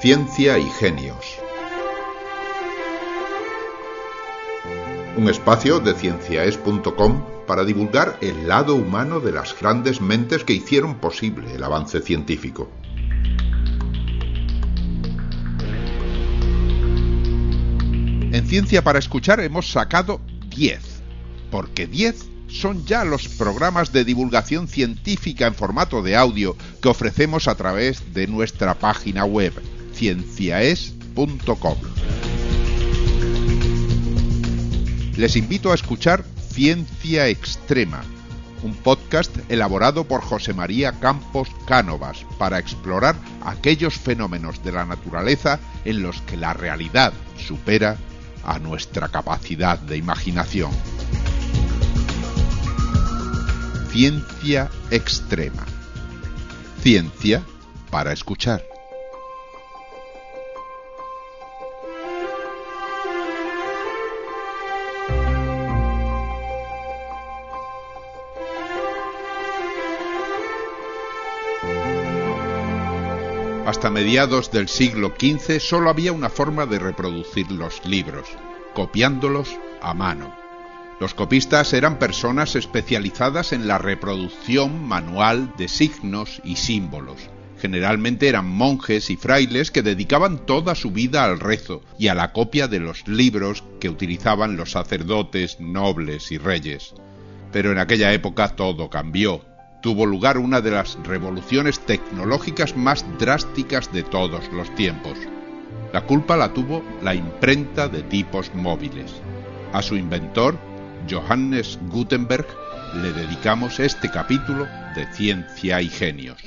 Ciencia y Genios. Un espacio de cienciaes.com para divulgar el lado humano de las grandes mentes que hicieron posible el avance científico. En Ciencia para Escuchar hemos sacado 10, porque 10 son ya los programas de divulgación científica en formato de audio que ofrecemos a través de nuestra página web cienciaes.com. Les invito a escuchar Ciencia Extrema, un podcast elaborado por José María Campos Cánovas para explorar aquellos fenómenos de la naturaleza en los que la realidad supera a nuestra capacidad de imaginación. Ciencia extrema. Ciencia para escuchar. Hasta mediados del siglo XV solo había una forma de reproducir los libros, copiándolos a mano. Los copistas eran personas especializadas en la reproducción manual de signos y símbolos. Generalmente eran monjes y frailes que dedicaban toda su vida al rezo y a la copia de los libros que utilizaban los sacerdotes, nobles y reyes. Pero en aquella época todo cambió. Tuvo lugar una de las revoluciones tecnológicas más drásticas de todos los tiempos. La culpa la tuvo la imprenta de tipos móviles. A su inventor, Johannes Gutenberg, le dedicamos este capítulo de Ciencia y Genios.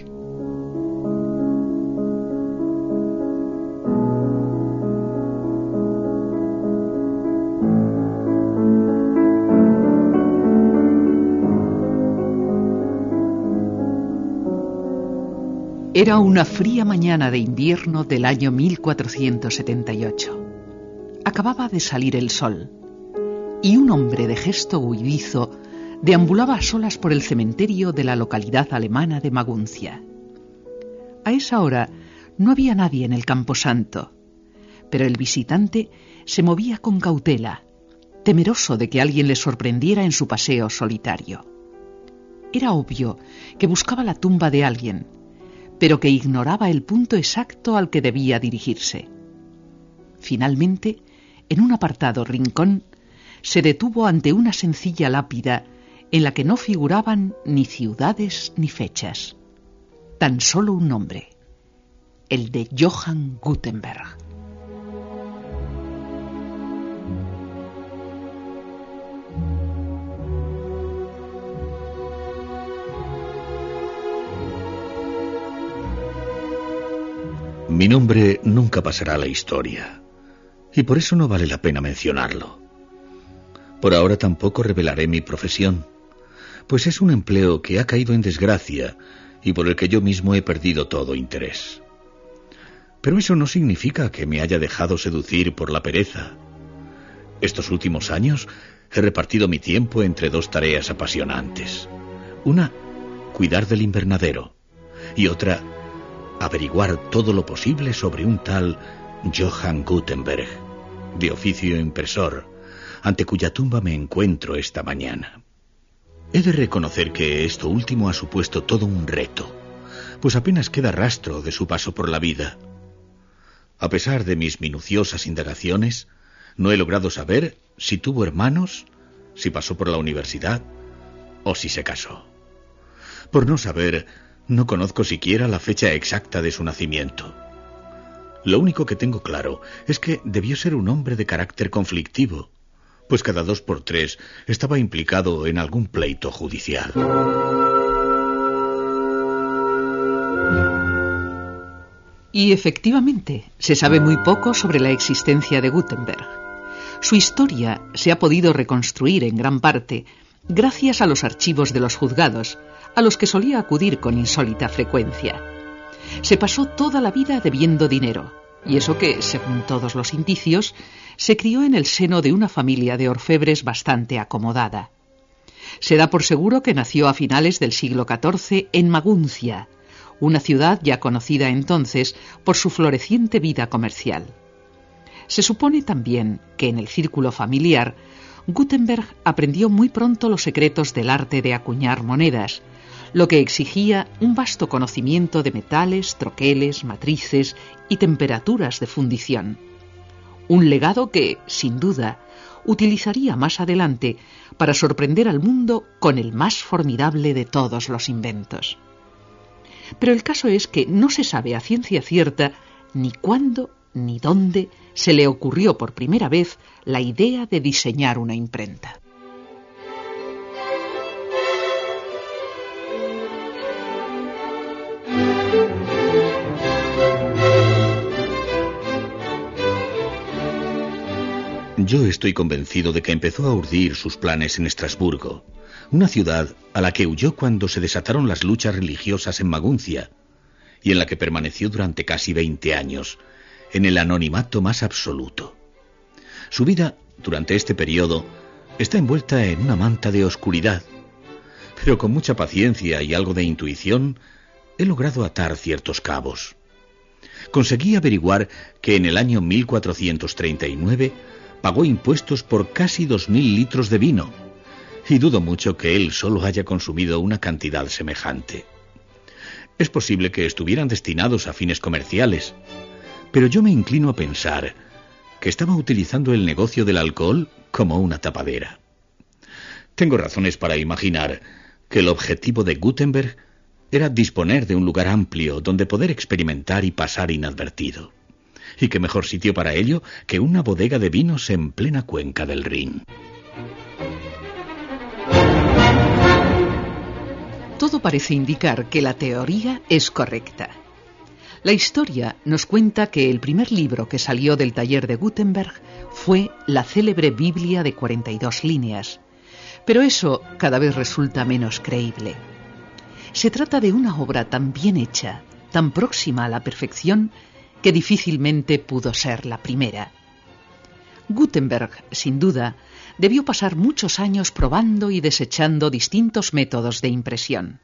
Era una fría mañana de invierno del año 1478. Acababa de salir el sol y un hombre de gesto huidizo deambulaba a solas por el cementerio de la localidad alemana de Maguncia. A esa hora no había nadie en el camposanto, pero el visitante se movía con cautela, temeroso de que alguien le sorprendiera en su paseo solitario. Era obvio que buscaba la tumba de alguien, pero que ignoraba el punto exacto al que debía dirigirse. Finalmente, en un apartado rincón, se detuvo ante una sencilla lápida en la que no figuraban ni ciudades ni fechas, tan solo un nombre, el de Johann Gutenberg. Mi nombre nunca pasará a la historia, y por eso no vale la pena mencionarlo. Por ahora tampoco revelaré mi profesión, pues es un empleo que ha caído en desgracia y por el que yo mismo he perdido todo interés. Pero eso no significa que me haya dejado seducir por la pereza. Estos últimos años he repartido mi tiempo entre dos tareas apasionantes. Una, cuidar del invernadero, y otra, averiguar todo lo posible sobre un tal Johann Gutenberg, de oficio impresor, ante cuya tumba me encuentro esta mañana. He de reconocer que esto último ha supuesto todo un reto, pues apenas queda rastro de su paso por la vida. A pesar de mis minuciosas indagaciones, no he logrado saber si tuvo hermanos, si pasó por la universidad o si se casó. Por no saber, no conozco siquiera la fecha exacta de su nacimiento. Lo único que tengo claro es que debió ser un hombre de carácter conflictivo, pues cada dos por tres estaba implicado en algún pleito judicial. Y efectivamente, se sabe muy poco sobre la existencia de Gutenberg. Su historia se ha podido reconstruir en gran parte gracias a los archivos de los juzgados, a los que solía acudir con insólita frecuencia. Se pasó toda la vida debiendo dinero, y eso que, según todos los indicios, se crió en el seno de una familia de orfebres bastante acomodada. Se da por seguro que nació a finales del siglo XIV en Maguncia, una ciudad ya conocida entonces por su floreciente vida comercial. Se supone también que en el círculo familiar Gutenberg aprendió muy pronto los secretos del arte de acuñar monedas, lo que exigía un vasto conocimiento de metales, troqueles, matrices y temperaturas de fundición. Un legado que, sin duda, utilizaría más adelante para sorprender al mundo con el más formidable de todos los inventos. Pero el caso es que no se sabe a ciencia cierta ni cuándo ni dónde se le ocurrió por primera vez la idea de diseñar una imprenta. Yo estoy convencido de que empezó a urdir sus planes en Estrasburgo, una ciudad a la que huyó cuando se desataron las luchas religiosas en Maguncia, y en la que permaneció durante casi 20 años, en el anonimato más absoluto. Su vida, durante este periodo, está envuelta en una manta de oscuridad, pero con mucha paciencia y algo de intuición, he logrado atar ciertos cabos. Conseguí averiguar que en el año 1439 pagó impuestos por casi dos mil litros de vino, y dudo mucho que él solo haya consumido una cantidad semejante. Es posible que estuvieran destinados a fines comerciales, pero yo me inclino a pensar que estaba utilizando el negocio del alcohol como una tapadera. Tengo razones para imaginar que el objetivo de Gutenberg era disponer de un lugar amplio donde poder experimentar y pasar inadvertido. Y qué mejor sitio para ello que una bodega de vinos en plena cuenca del Rin. Todo parece indicar que la teoría es correcta. La historia nos cuenta que el primer libro que salió del taller de Gutenberg fue la célebre Biblia de 42 líneas, pero eso cada vez resulta menos creíble. Se trata de una obra tan bien hecha, tan próxima a la perfección, que difícilmente pudo ser la primera. Gutenberg, sin duda, debió pasar muchos años probando y desechando distintos métodos de impresión.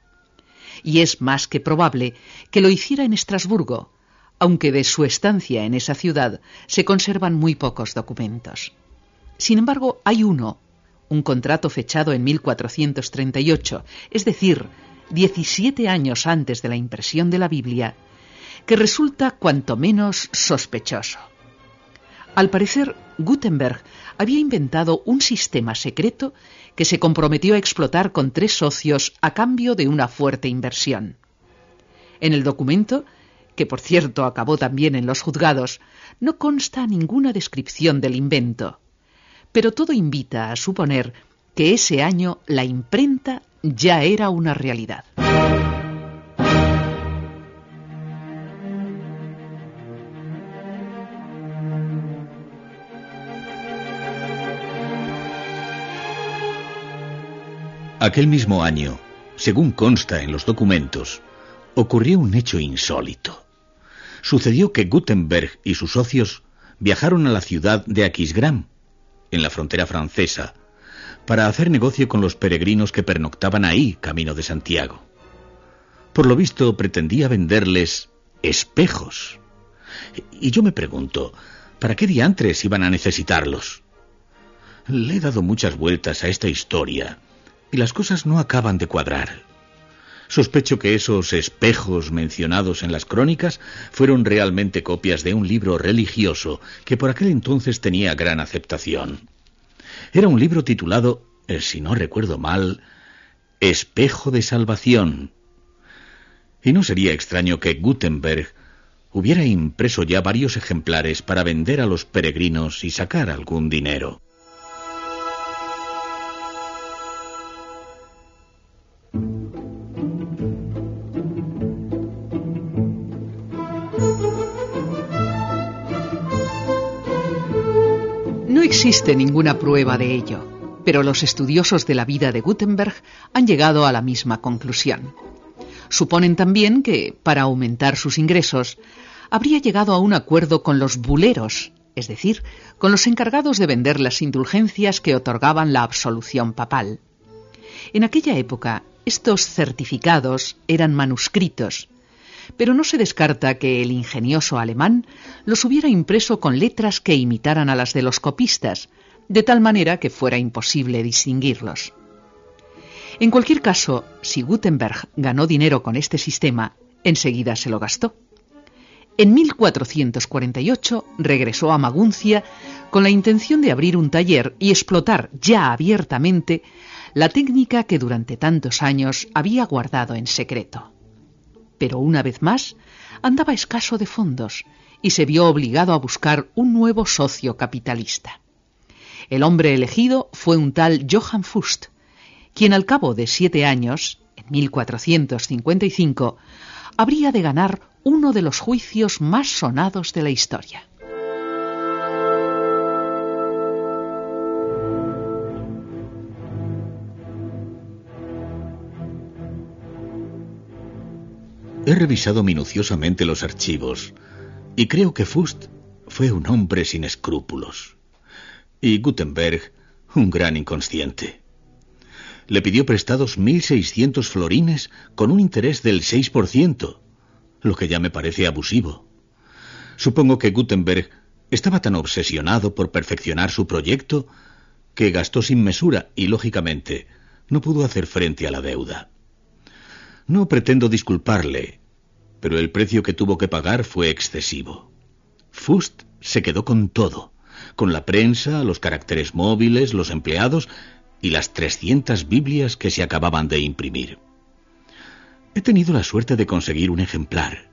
Y es más que probable que lo hiciera en Estrasburgo, aunque de su estancia en esa ciudad se conservan muy pocos documentos. Sin embargo, hay uno, un contrato fechado en 1438, es decir, 17 años antes de la impresión de la Biblia, que resulta cuanto menos sospechoso. Al parecer, Gutenberg había inventado un sistema secreto que se comprometió a explotar con tres socios a cambio de una fuerte inversión. En el documento, que por cierto acabó también en los juzgados, no consta ninguna descripción del invento, pero todo invita a suponer que ese año la imprenta ya era una realidad. Aquel mismo año, según consta en los documentos, ocurrió un hecho insólito. Sucedió que Gutenberg y sus socios viajaron a la ciudad de Aquisgrán, en la frontera francesa, para hacer negocio con los peregrinos que pernoctaban ahí, camino de Santiago. Por lo visto pretendía venderles espejos. Y yo me pregunto, ¿para qué diantres iban a necesitarlos? Le he dado muchas vueltas a esta historia y las cosas no acaban de cuadrar. Sospecho que esos espejos mencionados en las crónicas fueron realmente copias de un libro religioso que por aquel entonces tenía gran aceptación. Era un libro titulado, eh, si no recuerdo mal, Espejo de Salvación. Y no sería extraño que Gutenberg hubiera impreso ya varios ejemplares para vender a los peregrinos y sacar algún dinero. Existe ninguna prueba de ello, pero los estudiosos de la vida de Gutenberg han llegado a la misma conclusión. Suponen también que, para aumentar sus ingresos, habría llegado a un acuerdo con los buleros, es decir, con los encargados de vender las indulgencias que otorgaban la absolución papal. En aquella época, estos certificados eran manuscritos, pero no se descarta que el ingenioso alemán los hubiera impreso con letras que imitaran a las de los copistas, de tal manera que fuera imposible distinguirlos. En cualquier caso, si Gutenberg ganó dinero con este sistema, enseguida se lo gastó. En 1448 regresó a Maguncia con la intención de abrir un taller y explotar ya abiertamente la técnica que durante tantos años había guardado en secreto. Pero una vez más andaba escaso de fondos y se vio obligado a buscar un nuevo socio capitalista. El hombre elegido fue un tal Johann Fust, quien al cabo de siete años, en 1455, habría de ganar uno de los juicios más sonados de la historia. He revisado minuciosamente los archivos y creo que Fust fue un hombre sin escrúpulos y Gutenberg un gran inconsciente. Le pidió prestados 1.600 florines con un interés del 6%, lo que ya me parece abusivo. Supongo que Gutenberg estaba tan obsesionado por perfeccionar su proyecto que gastó sin mesura y, lógicamente, no pudo hacer frente a la deuda. No pretendo disculparle, pero el precio que tuvo que pagar fue excesivo. Fust se quedó con todo, con la prensa, los caracteres móviles, los empleados y las 300 Biblias que se acababan de imprimir. He tenido la suerte de conseguir un ejemplar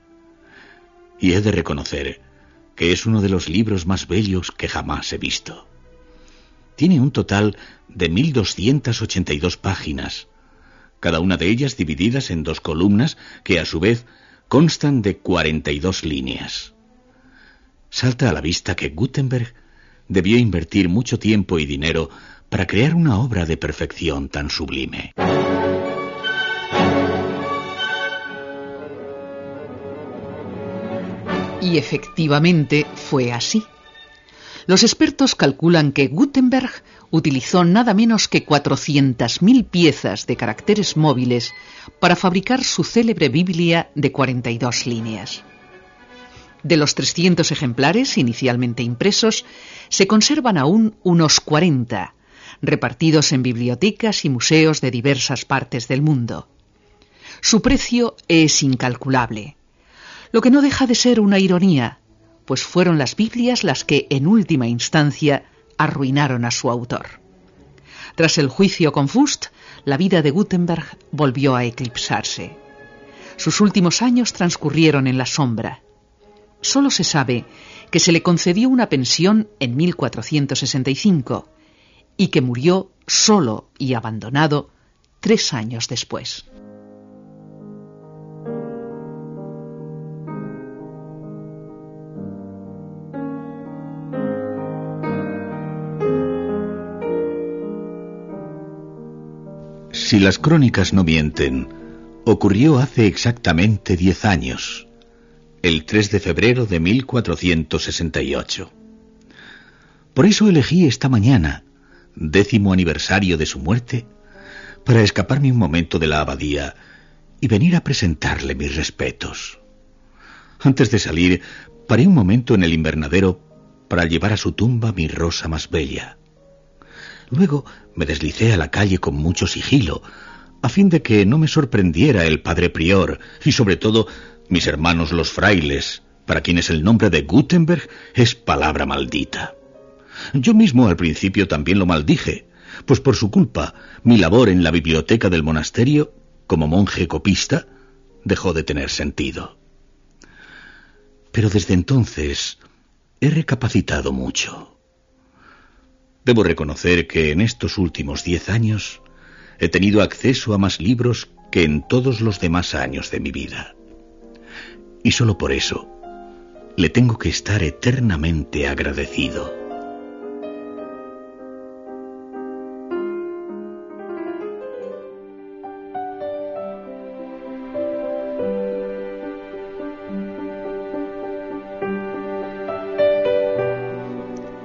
y he de reconocer que es uno de los libros más bellos que jamás he visto. Tiene un total de 1282 páginas cada una de ellas divididas en dos columnas que a su vez constan de 42 líneas. Salta a la vista que Gutenberg debió invertir mucho tiempo y dinero para crear una obra de perfección tan sublime. Y efectivamente fue así. Los expertos calculan que Gutenberg utilizó nada menos que 400.000 piezas de caracteres móviles para fabricar su célebre Biblia de 42 líneas. De los 300 ejemplares inicialmente impresos, se conservan aún unos 40, repartidos en bibliotecas y museos de diversas partes del mundo. Su precio es incalculable, lo que no deja de ser una ironía, pues fueron las Biblias las que, en última instancia, arruinaron a su autor. Tras el juicio con Fust, la vida de Gutenberg volvió a eclipsarse. Sus últimos años transcurrieron en la sombra. Solo se sabe que se le concedió una pensión en 1465 y que murió solo y abandonado tres años después. Si las crónicas no mienten, ocurrió hace exactamente diez años, el 3 de febrero de 1468. Por eso elegí esta mañana, décimo aniversario de su muerte, para escaparme un momento de la abadía y venir a presentarle mis respetos. Antes de salir, paré un momento en el invernadero para llevar a su tumba mi rosa más bella. Luego me deslicé a la calle con mucho sigilo, a fin de que no me sorprendiera el padre prior y sobre todo mis hermanos los frailes, para quienes el nombre de Gutenberg es palabra maldita. Yo mismo al principio también lo maldije, pues por su culpa mi labor en la biblioteca del monasterio, como monje copista, dejó de tener sentido. Pero desde entonces he recapacitado mucho. Debo reconocer que en estos últimos diez años he tenido acceso a más libros que en todos los demás años de mi vida. Y solo por eso le tengo que estar eternamente agradecido.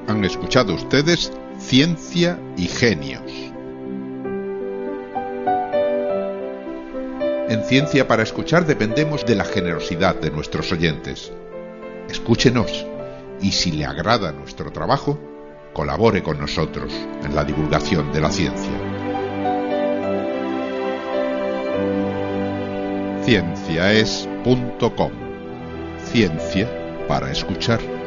Han escuchado ustedes Ciencia y Genios. En Ciencia para Escuchar dependemos de la generosidad de nuestros oyentes. Escúchenos y si le agrada nuestro trabajo, colabore con nosotros en la divulgación de la ciencia. Cienciaes.com Ciencia para escuchar.